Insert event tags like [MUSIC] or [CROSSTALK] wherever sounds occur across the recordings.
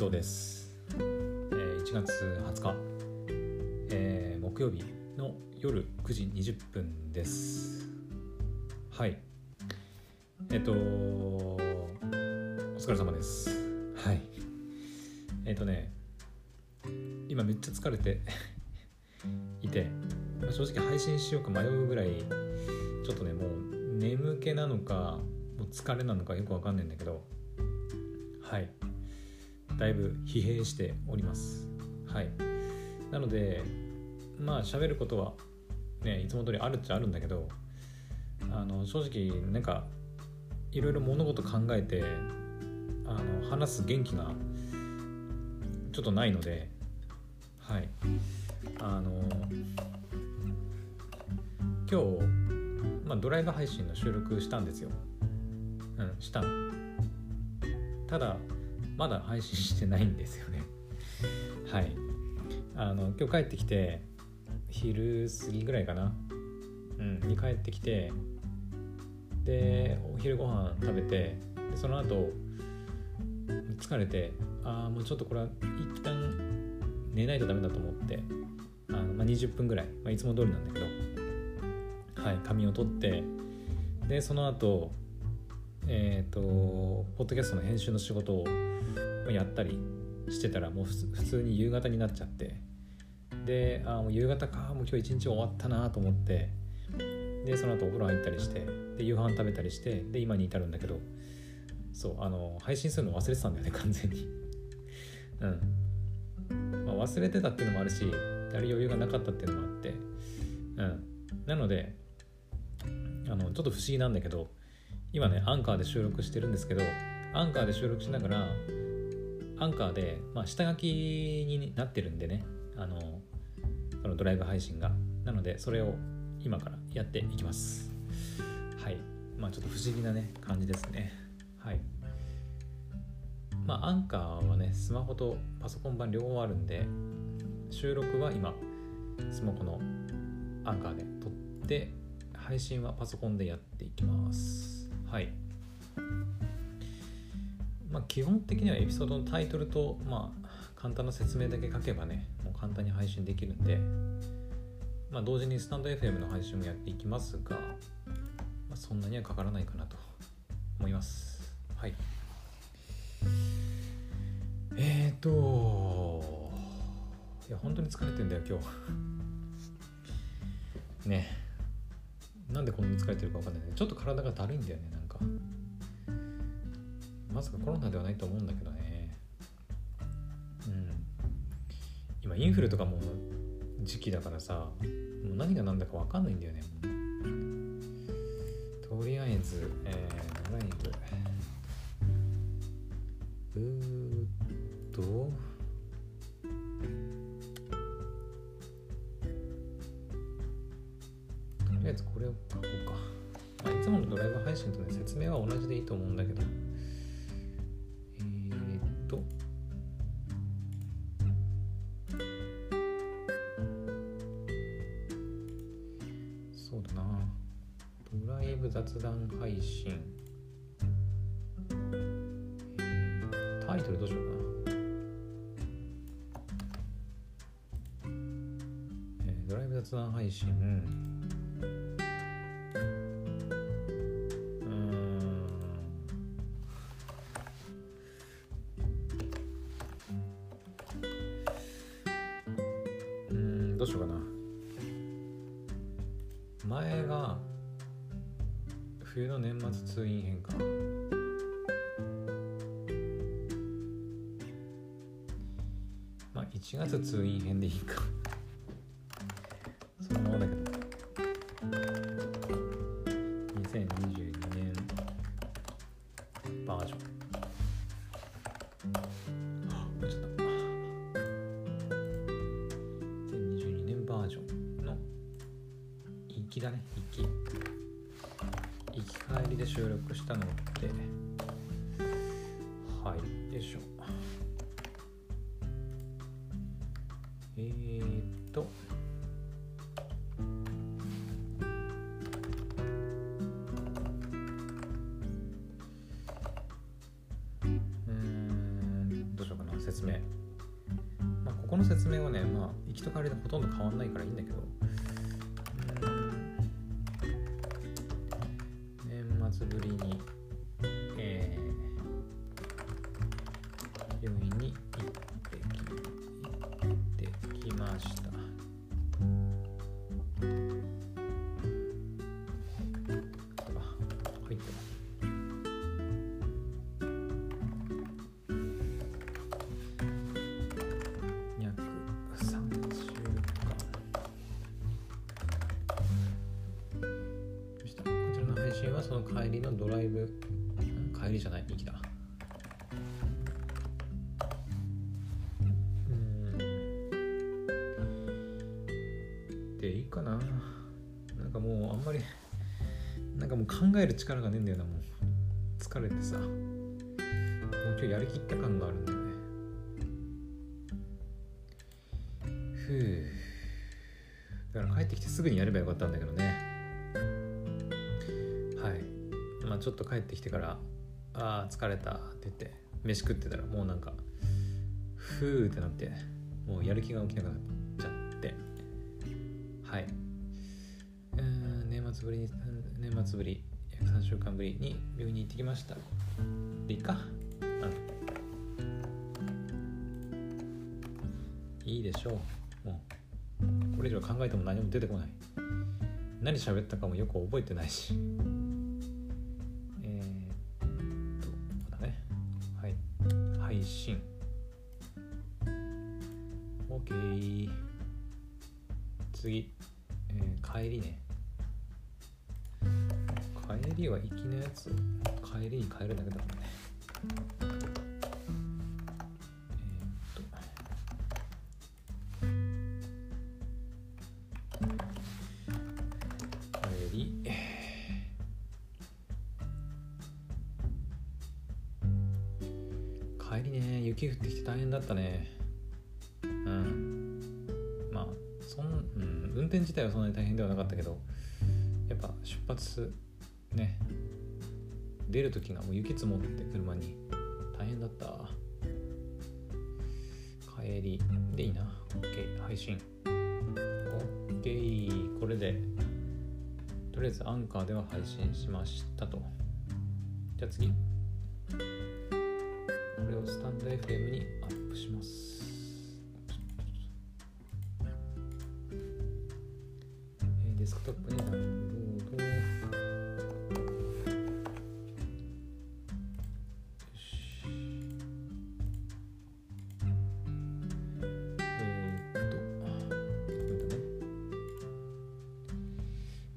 工藤です、えー1月20日、えー木曜日の夜9時20分です。はい。えっ、とお疲れ様です。はい。えっ、とね今めっちゃ疲れて [LAUGHS] いて正直配信しようか迷うぐらいちょっとねもう眠気なのかもう疲れなのかよくわかんないんだけどはい。だいぶ疲弊しております。はい。なのでまあ喋ることはねいつも通りあるっちゃあるんだけどあの正直なんかいろいろ物事考えてあの話す元気がちょっとないのではい。あの今日、まあ、ドライブ配信の収録したんですよ。うんしたただまだ配信してないんですよね。はい。あの今日帰ってきて昼過ぎぐらいかな。うんに帰ってきてでお昼ご飯食べてでその後疲れてああもうちょっとこれは一旦寝ないとダメだと思ってあの、まあ、20分ぐらい、まあ、いつも通りなんだけどはい髪を取ってでその後えっ、とポッドキャストの編集の仕事をやったりしてたらもう普通に夕方になっちゃって。であもう夕方かもう今日一日終わったなと思って。でその後お風呂入ったりしてで夕飯食べたりしてで今に至るんだけど。そうあの配信するの忘れてたんだよね完全に。[LAUGHS] うん、まあ、忘れてたっていうのもあるしやる余裕がなかったっていうのもあって。うん。なのであのちょっと不思議なんだけど今ねアンカーで収録してるんですけどアンカーで収録しながらアンカーで、まあ、下書きになってるんでねあのこのドライブ配信が。なのでそれを今からやっていきます。はい。まあちょっと不思議なね感じですね。はい。まあアンカーはねスマホとパソコン版両方あるんで収録は今スマホのアンカーで撮って配信はパソコンでやっていきます。はい。まあ基本的にはエピソードのタイトルとまあ簡単な説明だけ書けばねもう簡単に配信できるんでまあ同時にスタンド FM の配信もやっていきますが、まあ、そんなにはかからないかなと思います。はい。えーといや本当に疲れてんだよ今日。ね。なんでこんなに疲れてるか分かんないちょっと体がだるいんだよねなんか。まさかコロナではないと思うんだけどね。うん。今インフルとかも時期だからさもう何が何だか分かんないんだよね。とりあえずえー、ドライブうーっととりあえずこれを書こうか、あ、いつものドライブ配信とね説明は同じでいいと思うんだけど。雑談配信。えータイトルどうしようかな。えードライブ雑談配信。通院編でいいか。そのままだけど。2022年。バージョン。あ間違った2022年バージョンの行きだね。行き。行き帰りで収録したのではい。よいしょ。の帰りのドライブ。帰りじゃない息だ。うん。でいいかな。なんかもうあんまりなんかもう考える力がねえんだよなもう。疲れてさ。もう今日やりきった感があるんだよね。ふう。だから帰ってきてすぐにやればよかったんだけどね。ちょっと帰ってきてから「ああ疲れた」って言って飯食ってたらもうなんかふうってなってもうやる気が起きなくなっちゃって。はい。うん年末ぶりに年末ぶり約3週間ぶりに病院に行ってきました。でいいか？いいでしょう。もうこれ以上考えても何も出てこない。何喋ったかもよく覚えてないし。OK 次、えー帰りね。帰りは行きのやつ帰りに帰るだけだもんね。えーっと。帰り。帰りね。雪降ってきて大変だったね。転自体はそんなに大変ではなかったけどやっぱ出発ね出る時がもう雪積もって車に大変だった。帰りでいいな。OK 配信。OK これでとりあえずアンカーでは配信しましたと。じゃあ次。これをスタンド FM にアップします。トップにダウンロードよしえーっとこれだね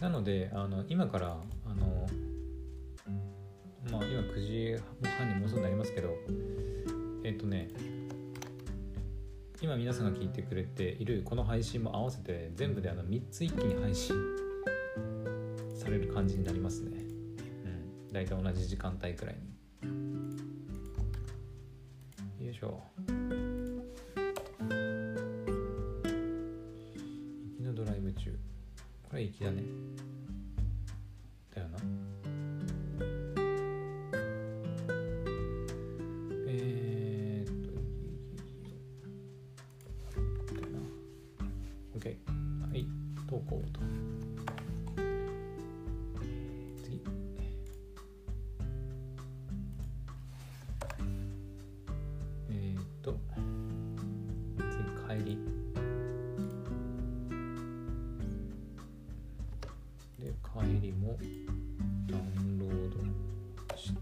なのであの今からあのまあ今9時半にもうすぐなりますけど皆さんが聞いてくれているこの配信も合わせて全部であの3つ一気に配信される感じになりますね。うん。大体同じ時間帯くらいに。よいしょ。行きのドライブ中。これ行きだね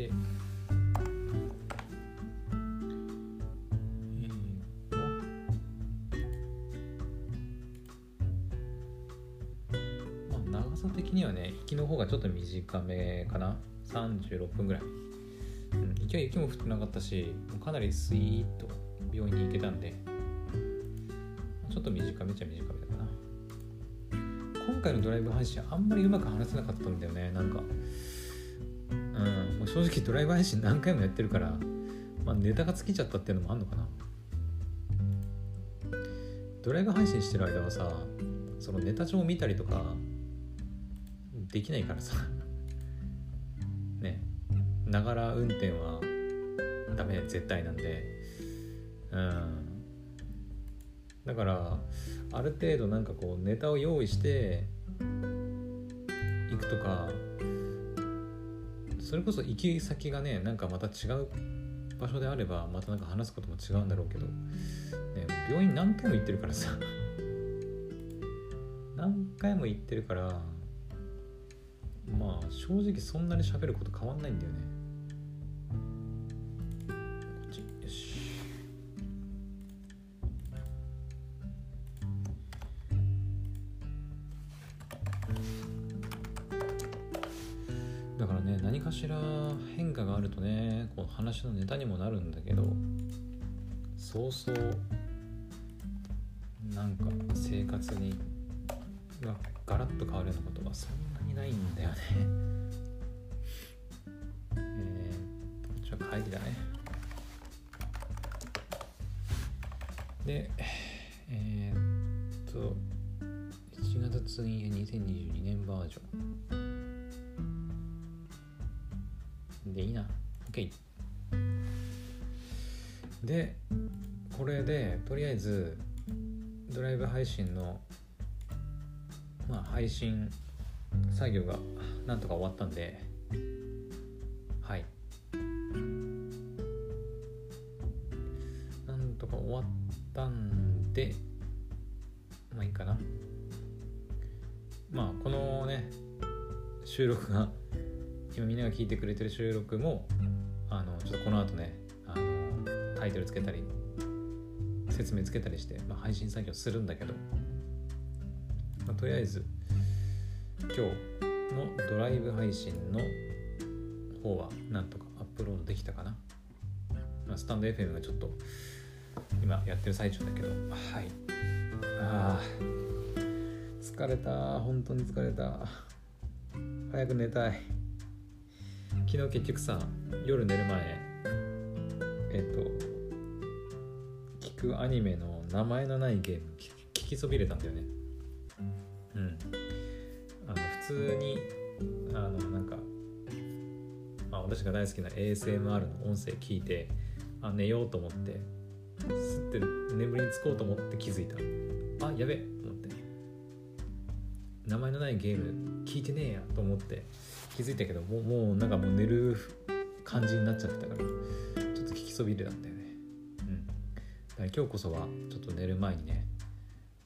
て。えーっと。まあ長さ的にはね行きの方がちょっと短めかな。36分ぐらい、うん、行きは雪も降ってなかったしかなりスイーッと病院に行けたんで。ちょっと短めっちゃ短めだかな。今回のドライブ配信あんまりうまく話せなかったんだよね。なんか正直ドライブ配信何回もやってるから、まあ、ネタが尽きちゃったっていうのもあんのかな。ドライブ配信してる間はさそのネタ帳を見たりとかできないからさ。[LAUGHS] ね。ながら運転はダメ絶対なんで。うん。だからある程度なんかこうネタを用意していくとかそれこそ行き先がねなんかまた違う場所であればまたなんか話すことも違うんだろうけど、ね、病院何回も行ってるからさ。[LAUGHS] 何回も行ってるからまあ正直そんなに喋ること変わんないんだよね。話のネタにもなるんだけどそうそうなんか生活にがガラッと変わるようなことはそんなにないんだよね。[LAUGHS] えー、こっちは会議だね。でえー、っと1月ツイン2022年バージョン。でいいな。OK でこれでとりあえずドライブ配信のまあ配信作業がなんとか終わったんではい。なんとか終わったんでまあいいかな。まあこのね収録が今みんなが聞いてくれてる収録もあのちょっとこの後ねタイトルつけたり説明つけたりして、まあ、配信作業するんだけど、まあ、とりあえず今日のドライブ配信の方はなんとかアップロードできたかな、まあ、スタンド FM がちょっと今やってる最中だけどはい。あ疲れた。本当に疲れた。早く寝たい。昨日結局さ夜寝る前えっとくアニメの名前のないゲーム聞きそびれたんだよね。うん。あの普通にあのなんか、まあ、私が大好きな ASMR の音声聞いてあ寝ようと思ってすって眠りにつこうと思って気づいた。あやべえと思って。名前のないゲーム聞いてねえやと思って気づいたけどもうもうなんかもう寝る感じになっちゃってたからちょっと聞きそびれたんだよね。今日こそはちょっと寝る前にね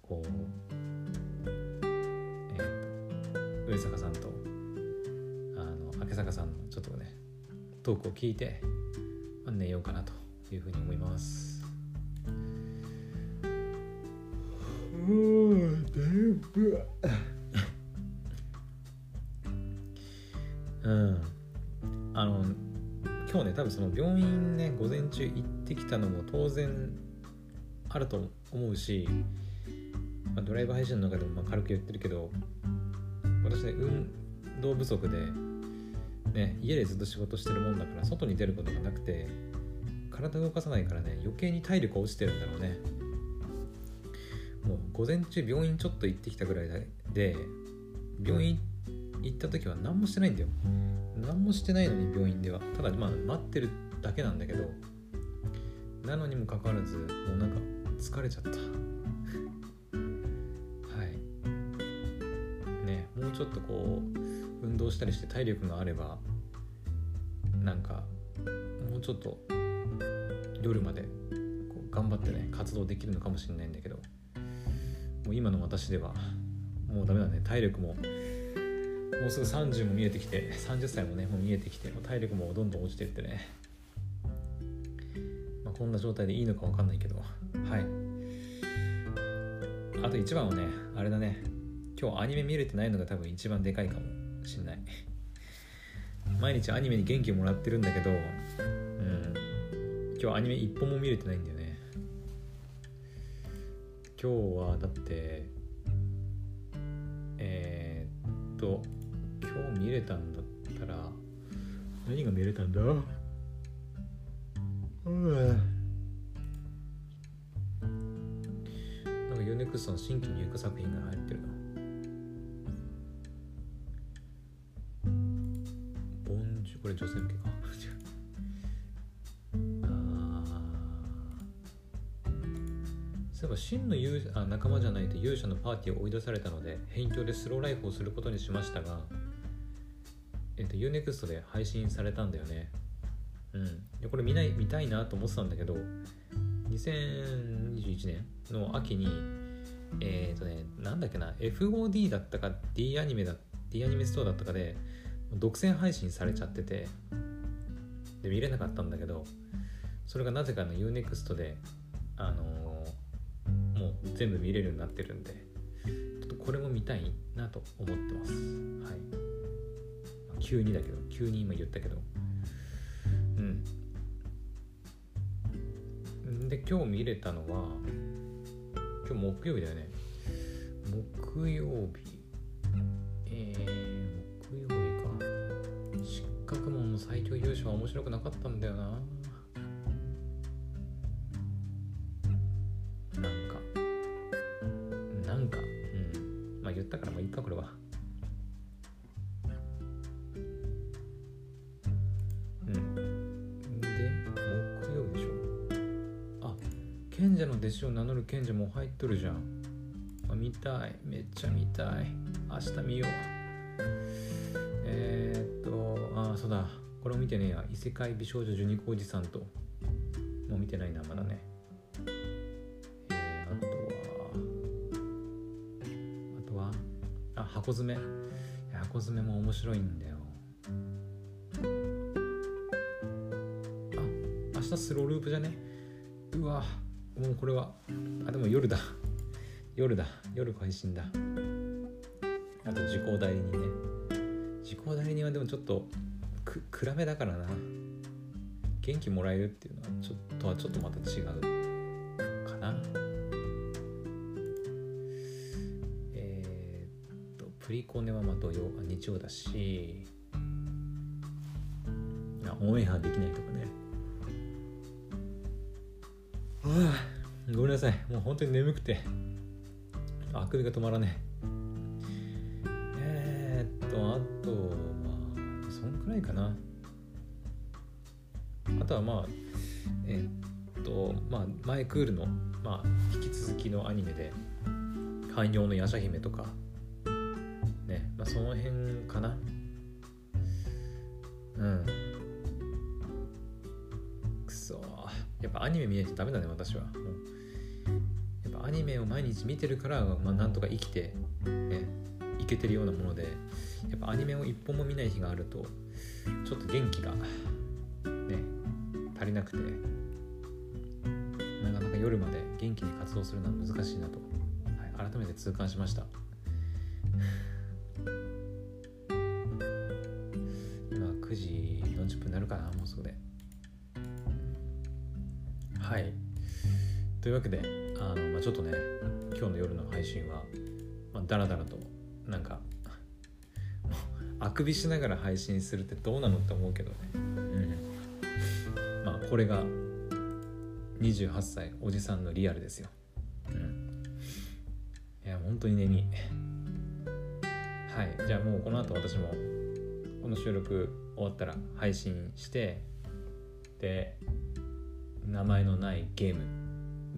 こうえー、上坂さんとあの明坂さんのちょっとねトークを聞いて、まあ、寝ようかなというふうに思います。うん眠うん。あの今日ね多分その病院ね午前中行ってきたのも当然あると思うし、まあ、ドライブ配信の中でもま軽く言ってるけど私ね運動不足でね家でずっと仕事してるもんだから外に出ることがなくて体動かさないからね余計に体力落ちてるんだろうね。もう午前中病院ちょっと行ってきたぐらいで病院行った時は何もしてないんだよ。何もしてないのに病院では。ただまあ待ってるだけなんだけどなのにもかかわらずもうなんか疲れちゃった。はい。ねもうちょっとこう運動したりして体力があればなんかもうちょっと夜までこう頑張ってね活動できるのかもしれないんだけどもう今の私ではもうダメだね。体力ももうすぐ30も見えてきて30歳もねもう見えてきてもう体力もどんどん落ちてってね、こんな状態でいいのか分かんないけど。はい。あと一番はねあれだね。今日アニメ見れてないのが多分一番でかいかもしんない。毎日アニメに元気をもらってるんだけどうん。今日アニメ一本も見れてないんだよね。今日はだってえー、っと今日見れたんだったら何が見れたんだ？なんかユーネクストの新規入荷作品が入ってるな。ボンジュこれ女性向けか。[LAUGHS] あそういえば真の勇あ仲間じゃないと勇者のパーティーを追い出されたので辺境でスローライフをすることにしましたがえっ、と UNEXT で配信されたんだよね。うん。でこれ見ない見たいなと思ってたんだけど2021年の秋にえっ、とねなんだっけな FOD だったか D アニメだ D アニメストアだったかで独占配信されちゃっててで見れなかったんだけどそれがなぜかの UNEXT であのーもう全部見れるようになってるんでちょっとこれも見たいなと思ってます。はい、急にだけど急に今言ったけど。今日見れたのは今日木曜日だよね。木曜日。えー、木曜日か。失格門の最強優勝は面白くなかったんだよな。賢者の弟子を名乗る賢者も入っとるじゃん。あ見たい。めっちゃ見たい。明日見よう。えー、っとあそうだ。これも見てねえや。異世界美少女ジュニコおじさんと。もう見てないなまだね。えー、あとはあとはあ箱詰め。箱詰めも面白いんだよ。あ明日スローループじゃね？うわ。もうこれは。あでも夜だ。夜だ。夜配信だ。あと時効代理人ね。時効代理人はでもちょっとく暗めだからな。元気もらえるっていうのはちょっとはちょっとまた違うかな。えーっとプリコネはまあ土曜日曜だし。オンエアできないとかね。はあごめんなさい。もう本当に眠くて。あくびが止まらねえ。えーっとあとはそんくらいかな。あとはまあえーっとまあ前クールの、まあ、引き続きのアニメで「寛容のヤシャ姫」とかね、まあ、その辺かな。うん。くそやっぱアニメ見ないとダメだね私は。もう。やっぱアニメを毎日見てるから、まあ、なんとか生きて、ね、いけてるようなものでやっぱアニメを一本も見ない日があるとちょっと元気がね足りなくてなかなか夜まで元気に活動するのは難しいなと、はい、改めて痛感しました。[LAUGHS] 今9時40分になるかなもうすぐで。はい。というわけであの、まあ、ちょっとね今日の夜の配信は、まあ、だらだらとなんか [LAUGHS] あくびしながら配信するってどうなのって思うけどね、うん、まあこれが28歳おじさんのリアルですよ、うん、いや本当に眠いはい。じゃあもうこの後私もこの収録終わったら配信してで名前のないゲーム。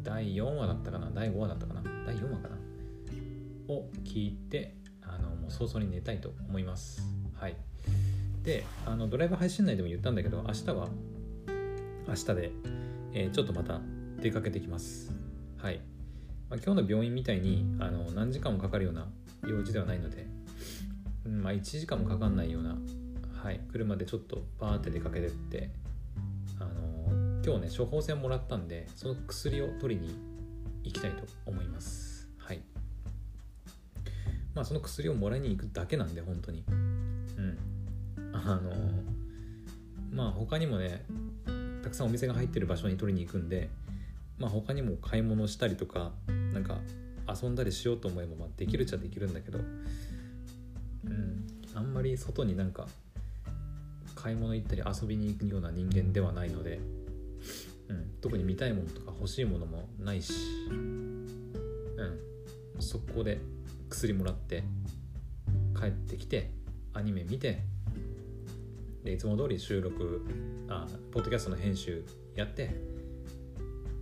第4話だったかな？第5話だったかな？第4話かな？を聞いてあのもう早々に寝たいと思います。はい。であのドライブ配信内でも言ったんだけど明日は明日で、えーちょっとまた出かけてきます。はい、まあ、今日の病院みたいにあの何時間もかかるような用事ではないので、うんまあ、1時間もかかんないような、はい、車でちょっとバーって出かけてって今日ね処方箋もらったんでその薬を取りに行きたいと思います。はい。まあその薬をもらいに行くだけなんで本当に。うん。あのまあ他にもねたくさんお店が入ってる場所に取りに行くんでまあ他にも買い物したりとかなんか遊んだりしようと思えばまあできるっちゃできるんだけどうん。あんまり外になんか買い物行ったり遊びに行くような人間ではないので、うん、特に見たいものとか欲しいものもないし、うん、速攻で薬もらって帰ってきてアニメ見てでいつも通り収録あポッドキャストの編集やって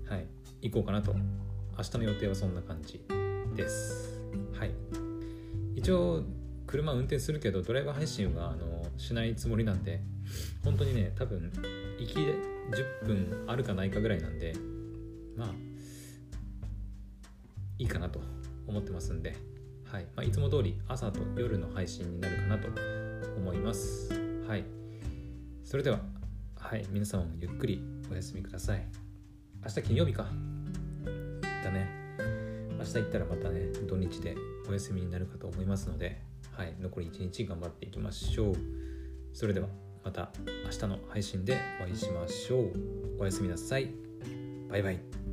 はい。行こうかなと。明日の予定はそんな感じです。はい。一応車運転するけどドライバー配信はあのしないつもりなんで本当にね多分行き10分あるかないかぐらいなんでまあいいかなと思ってますんで、はい。まあ、いつも通り朝と夜の配信になるかなと思います。はい。それでははい。皆様もゆっくりお休みください。明日金曜日か。だね。明日行ったらまたね土日でお休みになるかと思いますのではい。残り1日頑張っていきましょう。それでは。また明日の配信でお会いしましょう。おやすみなさい。バイバイ。